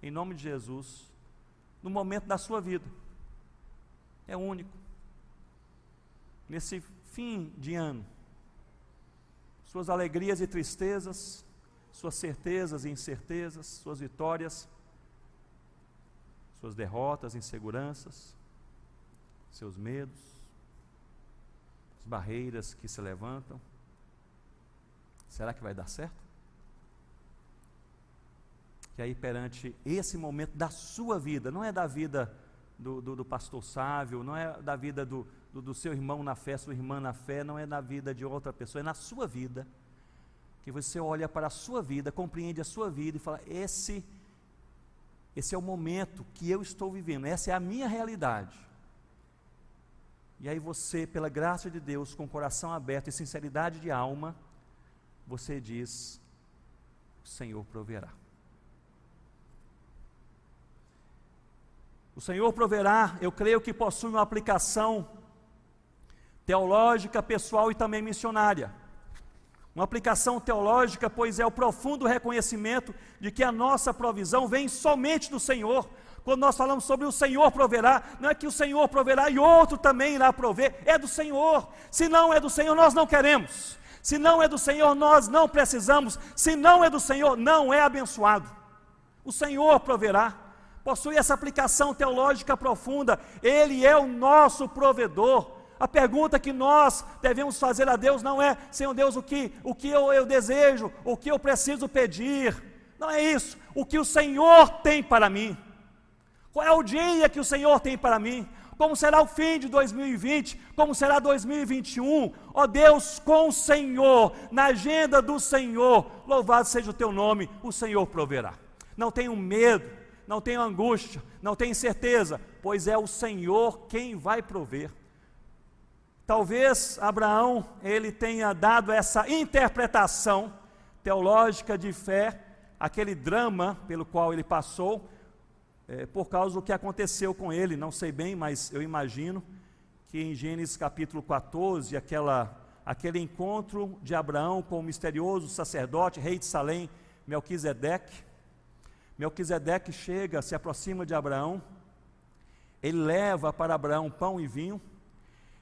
em nome de Jesus, no momento da sua vida é único. Nesse fim de ano, suas alegrias e tristezas, suas certezas e incertezas, suas vitórias, suas derrotas, inseguranças, seus medos, as barreiras que se levantam. Será que vai dar certo? Que aí, perante esse momento da sua vida, não é da vida do, do, do pastor Sávio, não é da vida do, do, do seu irmão na fé, sua irmã na fé, não é na vida de outra pessoa, é na sua vida. Que você olha para a sua vida, compreende a sua vida e fala: esse, esse é o momento que eu estou vivendo, essa é a minha realidade. E aí você, pela graça de Deus, com coração aberto e sinceridade de alma, você diz: O Senhor proverá. O Senhor proverá, eu creio que possui uma aplicação teológica, pessoal e também missionária. Uma aplicação teológica, pois é o profundo reconhecimento de que a nossa provisão vem somente do Senhor. Quando nós falamos sobre o Senhor proverá, não é que o Senhor proverá e outro também irá prover, é do Senhor. Se não é do Senhor, nós não queremos. Se não é do Senhor, nós não precisamos. Se não é do Senhor, não é abençoado. O Senhor proverá. Possui essa aplicação teológica profunda. Ele é o nosso provedor. A pergunta que nós devemos fazer a Deus não é, Senhor Deus, o que, o que eu, eu desejo, o que eu preciso pedir. Não é isso. O que o Senhor tem para mim. Qual é o dia que o Senhor tem para mim? Como será o fim de 2020? Como será 2021? Ó oh Deus, com o Senhor, na agenda do Senhor, louvado seja o teu nome, o Senhor proverá. Não tenham medo, não tenham angústia, não tenham incerteza, pois é o Senhor quem vai prover. Talvez Abraão ele tenha dado essa interpretação teológica de fé, aquele drama pelo qual ele passou, é, por causa do que aconteceu com ele, não sei bem, mas eu imagino que em Gênesis capítulo 14, aquela, aquele encontro de Abraão com o misterioso sacerdote, rei de Salém, Melquisedeque. Melquisedeque chega, se aproxima de Abraão, ele leva para Abraão pão e vinho,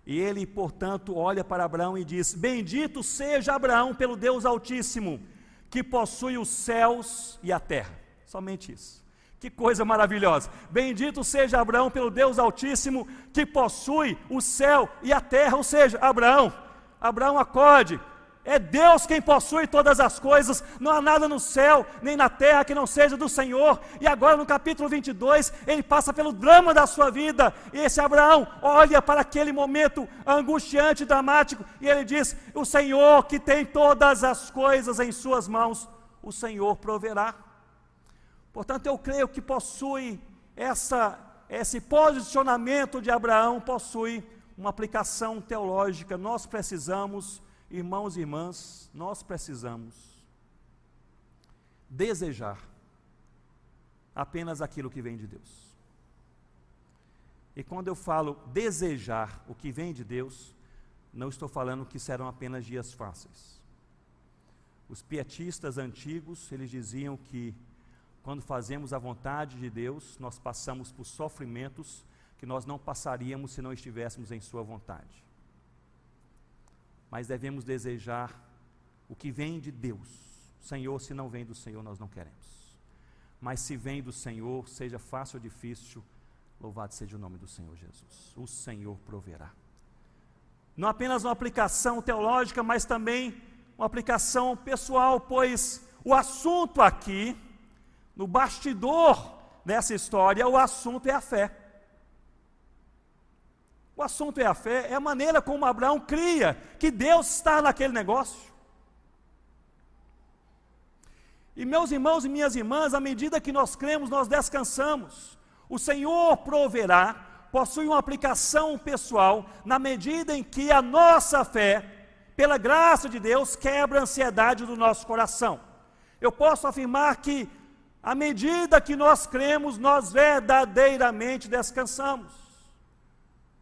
e ele, portanto, olha para Abraão e diz: Bendito seja Abraão pelo Deus Altíssimo, que possui os céus e a terra. Somente isso. Que coisa maravilhosa. Bendito seja Abraão pelo Deus Altíssimo, que possui o céu e a terra. Ou seja, Abraão, Abraão acorde, é Deus quem possui todas as coisas, não há nada no céu nem na terra que não seja do Senhor. E agora no capítulo 22, ele passa pelo drama da sua vida. E esse Abraão olha para aquele momento angustiante, dramático, e ele diz: O Senhor que tem todas as coisas em Suas mãos, o Senhor proverá. Portanto, eu creio que possui essa, esse posicionamento de Abraão, possui uma aplicação teológica. Nós precisamos Irmãos e irmãs, nós precisamos desejar apenas aquilo que vem de Deus. E quando eu falo desejar o que vem de Deus, não estou falando que serão apenas dias fáceis. Os pietistas antigos, eles diziam que quando fazemos a vontade de Deus, nós passamos por sofrimentos que nós não passaríamos se não estivéssemos em Sua vontade mas devemos desejar o que vem de Deus. Senhor, se não vem do Senhor, nós não queremos. Mas se vem do Senhor, seja fácil ou difícil, louvado seja o nome do Senhor Jesus. O Senhor proverá. Não apenas uma aplicação teológica, mas também uma aplicação pessoal, pois o assunto aqui, no bastidor dessa história, o assunto é a fé. O assunto é a fé, é a maneira como Abraão cria que Deus está naquele negócio. E meus irmãos e minhas irmãs, à medida que nós cremos, nós descansamos. O Senhor proverá, possui uma aplicação pessoal, na medida em que a nossa fé, pela graça de Deus, quebra a ansiedade do nosso coração. Eu posso afirmar que, à medida que nós cremos, nós verdadeiramente descansamos.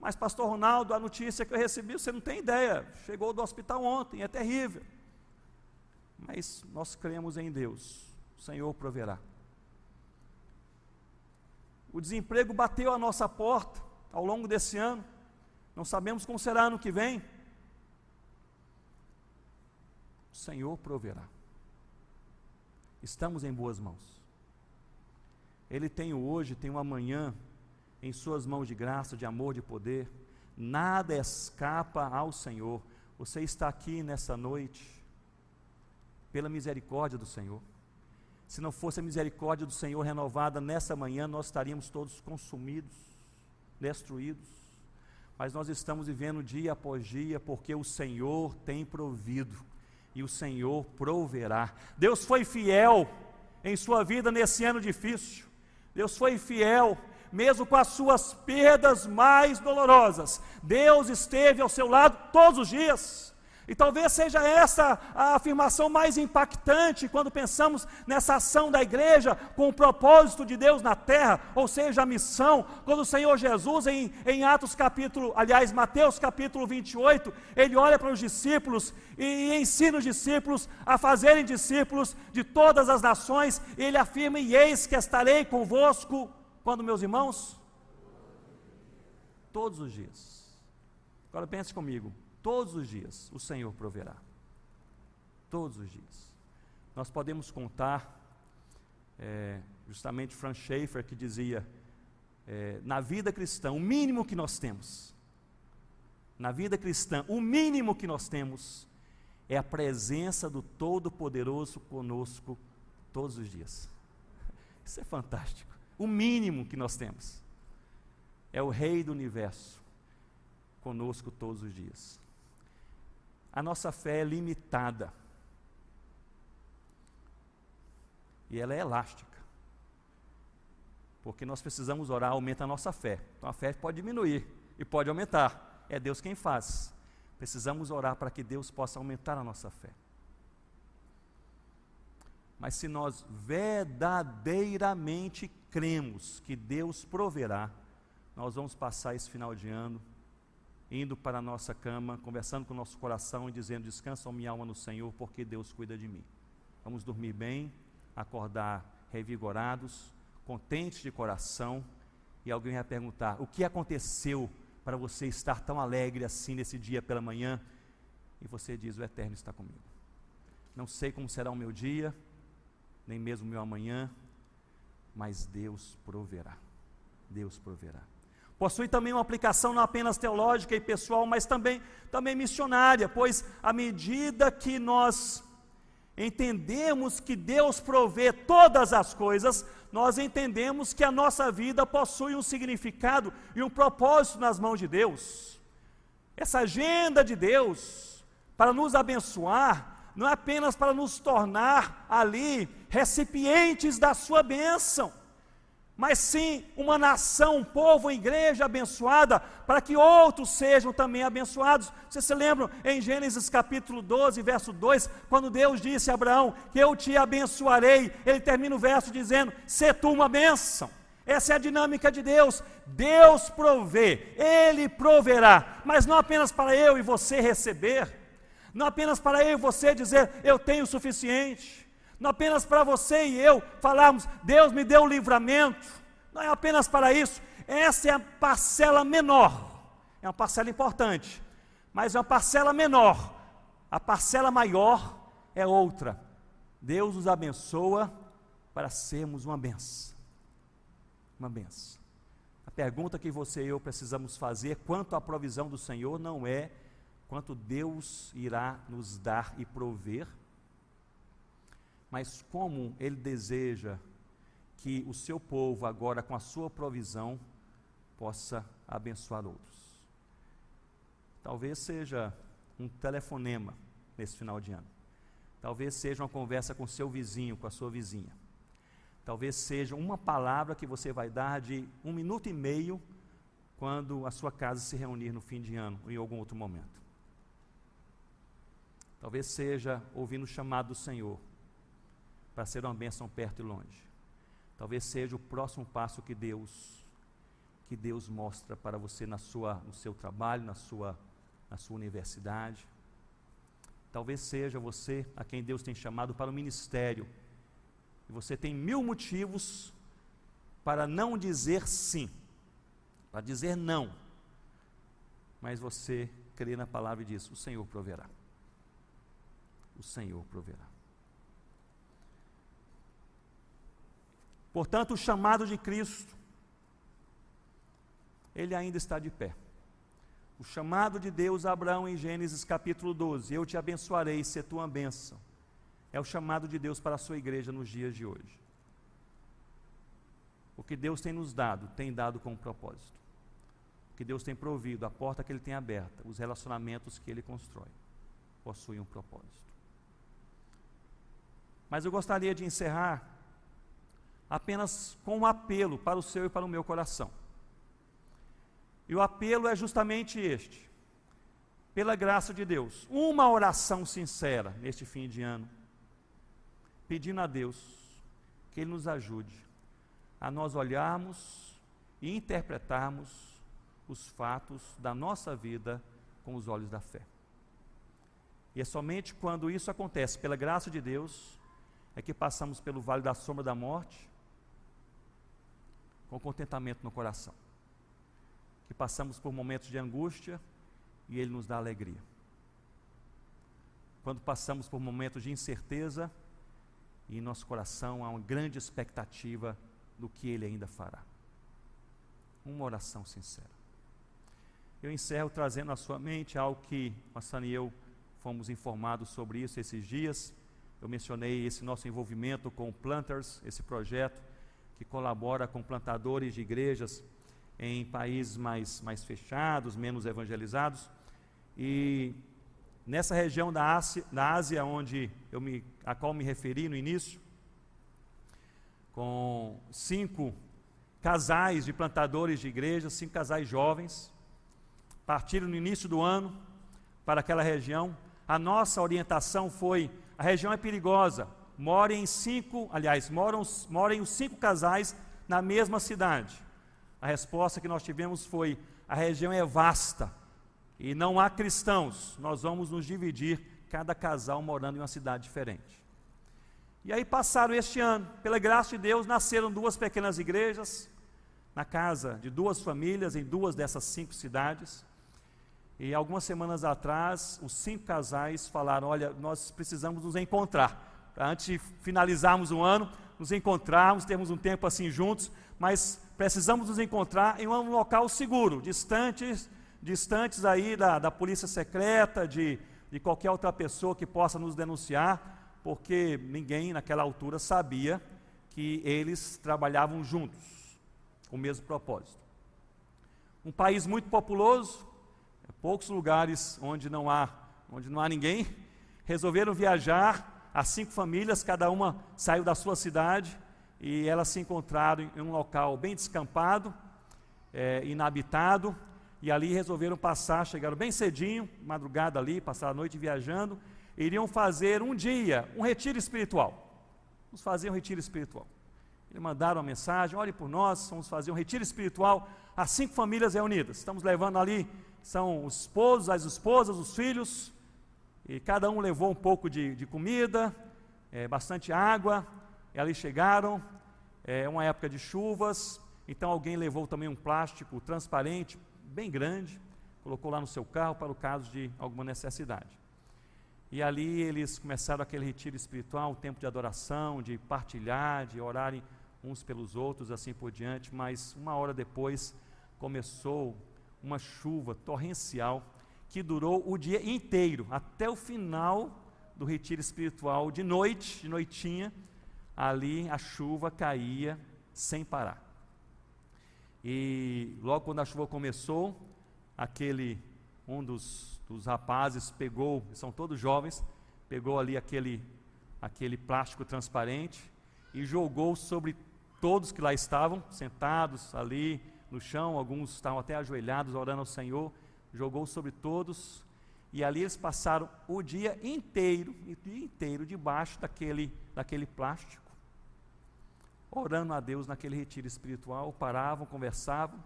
Mas, pastor Ronaldo, a notícia que eu recebi, você não tem ideia. Chegou do hospital ontem, é terrível. Mas nós cremos em Deus, o Senhor proverá. O desemprego bateu a nossa porta ao longo desse ano. Não sabemos como será ano que vem. O Senhor proverá. Estamos em boas mãos. Ele tem o hoje, tem o amanhã em Suas mãos de graça, de amor, de poder. Nada escapa ao Senhor. Você está aqui nessa noite pela misericórdia do Senhor. Se não fosse a misericórdia do Senhor renovada nessa manhã, nós estaríamos todos consumidos, destruídos. Mas nós estamos vivendo dia após dia porque o Senhor tem provido e o Senhor proverá. Deus foi fiel em sua vida nesse ano difícil. Deus foi fiel mesmo com as suas perdas mais dolorosas. Deus esteve ao seu lado todos os dias. E talvez seja essa a afirmação mais impactante quando pensamos nessa ação da igreja com o propósito de Deus na terra, ou seja, a missão. Quando o Senhor Jesus, em, em Atos capítulo, aliás, Mateus capítulo 28, ele olha para os discípulos e, e ensina os discípulos a fazerem discípulos de todas as nações, ele afirma: E eis que estarei convosco, quando meus irmãos? Todos os dias. Agora pense comigo, Todos os dias o Senhor proverá. Todos os dias. Nós podemos contar, é, justamente Frank Schaeffer que dizia, é, na vida cristã, o mínimo que nós temos, na vida cristã, o mínimo que nós temos é a presença do Todo-Poderoso conosco todos os dias. Isso é fantástico. O mínimo que nós temos é o Rei do universo conosco todos os dias a nossa fé é limitada. E ela é elástica. Porque nós precisamos orar, aumenta a nossa fé. Então a fé pode diminuir e pode aumentar. É Deus quem faz. Precisamos orar para que Deus possa aumentar a nossa fé. Mas se nós verdadeiramente cremos que Deus proverá, nós vamos passar esse final de ano indo para a nossa cama, conversando com o nosso coração e dizendo: Descansa minha alma no Senhor, porque Deus cuida de mim. Vamos dormir bem, acordar revigorados, contentes de coração. E alguém vai perguntar: O que aconteceu para você estar tão alegre assim nesse dia pela manhã? E você diz: O Eterno está comigo. Não sei como será o meu dia, nem mesmo o meu amanhã, mas Deus proverá. Deus proverá. Possui também uma aplicação não apenas teológica e pessoal, mas também, também missionária, pois à medida que nós entendemos que Deus provê todas as coisas, nós entendemos que a nossa vida possui um significado e um propósito nas mãos de Deus. Essa agenda de Deus para nos abençoar, não é apenas para nos tornar ali recipientes da sua bênção, mas sim uma nação, um povo, uma igreja abençoada, para que outros sejam também abençoados. Vocês se lembram em Gênesis capítulo 12, verso 2, quando Deus disse a Abraão que eu te abençoarei, ele termina o verso dizendo: Se tu uma bênção. Essa é a dinâmica de Deus. Deus provê, Ele proverá, mas não apenas para eu e você receber, não apenas para eu e você dizer eu tenho o suficiente não apenas para você e eu falarmos, Deus me deu o livramento, não é apenas para isso, essa é a parcela menor, é uma parcela importante, mas é uma parcela menor, a parcela maior é outra. Deus nos abençoa para sermos uma benção. Uma benção. A pergunta que você e eu precisamos fazer quanto à provisão do Senhor não é quanto Deus irá nos dar e prover, mas como ele deseja que o seu povo, agora com a sua provisão, possa abençoar outros. Talvez seja um telefonema nesse final de ano. Talvez seja uma conversa com seu vizinho, com a sua vizinha. Talvez seja uma palavra que você vai dar de um minuto e meio quando a sua casa se reunir no fim de ano ou em algum outro momento. Talvez seja ouvindo o chamado do Senhor para ser uma bênção perto e longe. Talvez seja o próximo passo que Deus que Deus mostra para você na sua, no seu trabalho, na sua, na sua universidade. Talvez seja você a quem Deus tem chamado para o ministério. E você tem mil motivos para não dizer sim, para dizer não. Mas você crê na palavra e diz: O Senhor proverá. O Senhor proverá. Portanto, o chamado de Cristo ele ainda está de pé. O chamado de Deus a Abraão em Gênesis capítulo 12: Eu te abençoarei, ser tua bênção. É o chamado de Deus para a sua igreja nos dias de hoje. O que Deus tem nos dado, tem dado com um propósito. O que Deus tem provido, a porta que Ele tem aberta, os relacionamentos que Ele constrói, possuem um propósito. Mas eu gostaria de encerrar apenas com um apelo para o seu e para o meu coração. E o apelo é justamente este: pela graça de Deus, uma oração sincera neste fim de ano, pedindo a Deus que Ele nos ajude a nós olharmos e interpretarmos os fatos da nossa vida com os olhos da fé. E é somente quando isso acontece, pela graça de Deus, é que passamos pelo vale da sombra da morte com contentamento no coração. Que passamos por momentos de angústia e Ele nos dá alegria. Quando passamos por momentos de incerteza e em nosso coração há uma grande expectativa do que Ele ainda fará. Uma oração sincera. Eu encerro trazendo à sua mente algo que Massana e eu fomos informados sobre isso esses dias. Eu mencionei esse nosso envolvimento com o Planters, esse projeto que colabora com plantadores de igrejas em países mais, mais fechados, menos evangelizados. E nessa região da Ásia, da Ásia onde eu me, a qual me referi no início, com cinco casais de plantadores de igrejas, cinco casais jovens, partiram no início do ano para aquela região. A nossa orientação foi: a região é perigosa, morem cinco, aliás, moram, moram os cinco casais na mesma cidade. A resposta que nós tivemos foi: a região é vasta e não há cristãos, nós vamos nos dividir, cada casal morando em uma cidade diferente. E aí passaram este ano, pela graça de Deus, nasceram duas pequenas igrejas, na casa de duas famílias, em duas dessas cinco cidades. E algumas semanas atrás, os cinco casais falaram: Olha, nós precisamos nos encontrar antes de finalizarmos o ano, nos encontrarmos, termos um tempo assim juntos, mas precisamos nos encontrar em um local seguro, distantes, distantes aí da, da polícia secreta, de, de qualquer outra pessoa que possa nos denunciar, porque ninguém naquela altura sabia que eles trabalhavam juntos, com o mesmo propósito. Um país muito populoso, poucos lugares onde não há, onde não há ninguém, resolveram viajar as cinco famílias, cada uma saiu da sua cidade e elas se encontraram em um local bem descampado, é, inabitado, e ali resolveram passar, chegaram bem cedinho, madrugada ali, passaram a noite viajando, iriam fazer um dia, um retiro espiritual. Vamos fazer um retiro espiritual. Eles mandaram uma mensagem: olhe por nós, vamos fazer um retiro espiritual. As cinco famílias reunidas. Estamos levando ali, são os esposos, as esposas, os filhos, e cada um levou um pouco de, de comida, é, bastante água. E ali chegaram, é uma época de chuvas, então alguém levou também um plástico transparente, bem grande, colocou lá no seu carro para o caso de alguma necessidade. E ali eles começaram aquele retiro espiritual, um tempo de adoração, de partilhar, de orarem uns pelos outros, assim por diante. Mas uma hora depois começou uma chuva torrencial que durou o dia inteiro, até o final do retiro espiritual, de noite, de noitinha, ali a chuva caía sem parar. E logo quando a chuva começou, aquele um dos, dos rapazes pegou, são todos jovens, pegou ali aquele aquele plástico transparente e jogou sobre todos que lá estavam, sentados ali no chão, alguns estavam até ajoelhados orando ao Senhor jogou sobre todos, e ali eles passaram o dia inteiro, o dia inteiro, debaixo daquele, daquele plástico, orando a Deus naquele retiro espiritual, paravam, conversavam,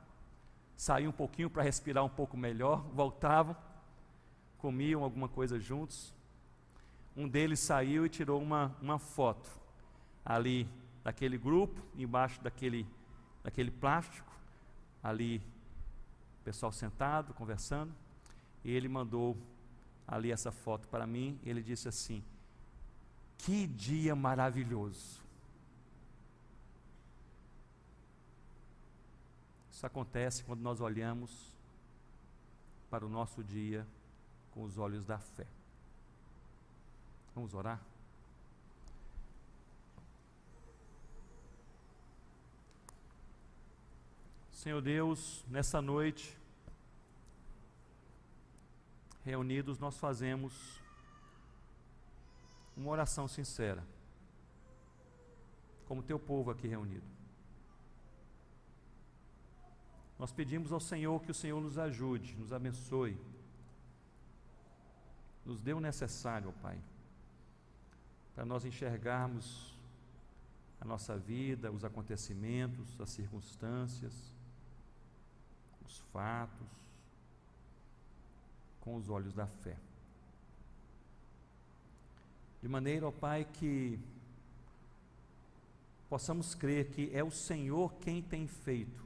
saíam um pouquinho para respirar um pouco melhor, voltavam, comiam alguma coisa juntos. Um deles saiu e tirou uma, uma foto ali daquele grupo, embaixo daquele, daquele plástico, ali pessoal sentado, conversando, e ele mandou ali essa foto para mim, e ele disse assim: Que dia maravilhoso. Isso acontece quando nós olhamos para o nosso dia com os olhos da fé. Vamos orar? Senhor Deus, nessa noite, reunidos, nós fazemos uma oração sincera, como teu povo aqui reunido. Nós pedimos ao Senhor que o Senhor nos ajude, nos abençoe, nos dê o necessário, ó Pai, para nós enxergarmos a nossa vida, os acontecimentos, as circunstâncias, os fatos, com os olhos da fé. De maneira, ó Pai, que possamos crer que é o Senhor quem tem feito,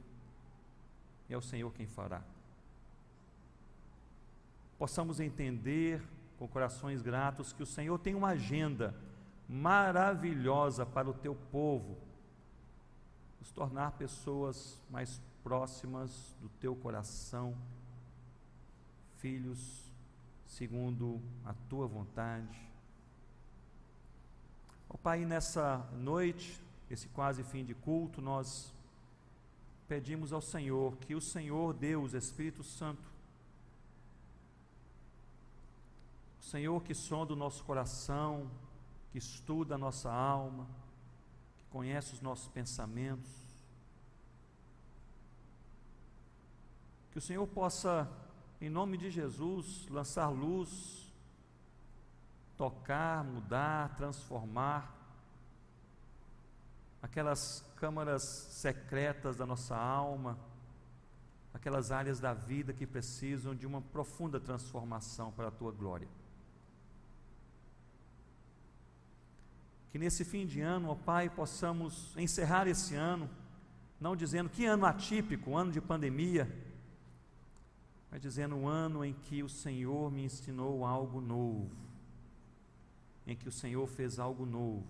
é o Senhor quem fará. Possamos entender com corações gratos que o Senhor tem uma agenda maravilhosa para o teu povo, nos tornar pessoas mais próximas do teu coração, filhos segundo a tua vontade. Ó oh, Pai, nessa noite, esse quase fim de culto, nós pedimos ao Senhor que o Senhor Deus, Espírito Santo, o Senhor que sonda o nosso coração, que estuda a nossa alma, que conhece os nossos pensamentos, Que o Senhor possa, em nome de Jesus, lançar luz, tocar, mudar, transformar aquelas câmaras secretas da nossa alma, aquelas áreas da vida que precisam de uma profunda transformação para a tua glória. Que nesse fim de ano, ó Pai, possamos encerrar esse ano, não dizendo que ano atípico, ano de pandemia, mas dizendo o ano em que o Senhor me ensinou algo novo, em que o Senhor fez algo novo.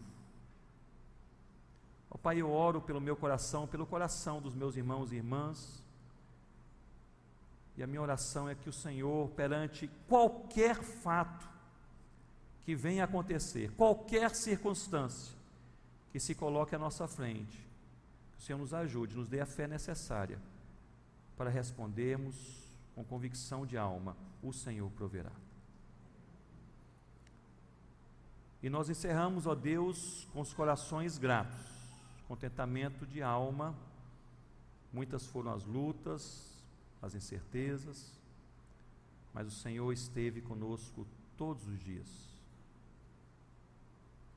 Ó Pai, eu oro pelo meu coração, pelo coração dos meus irmãos e irmãs, e a minha oração é que o Senhor, perante qualquer fato que venha acontecer, qualquer circunstância que se coloque à nossa frente, que o Senhor nos ajude, nos dê a fé necessária para respondermos com convicção de alma: o Senhor proverá. E nós encerramos, ó Deus, com os corações gratos, contentamento de alma. Muitas foram as lutas, as incertezas, mas o Senhor esteve conosco todos os dias.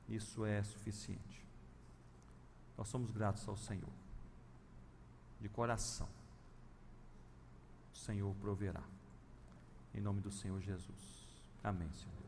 Isso é suficiente. Nós somos gratos ao Senhor, de coração. Senhor proverá. Em nome do Senhor Jesus. Amém, Senhor.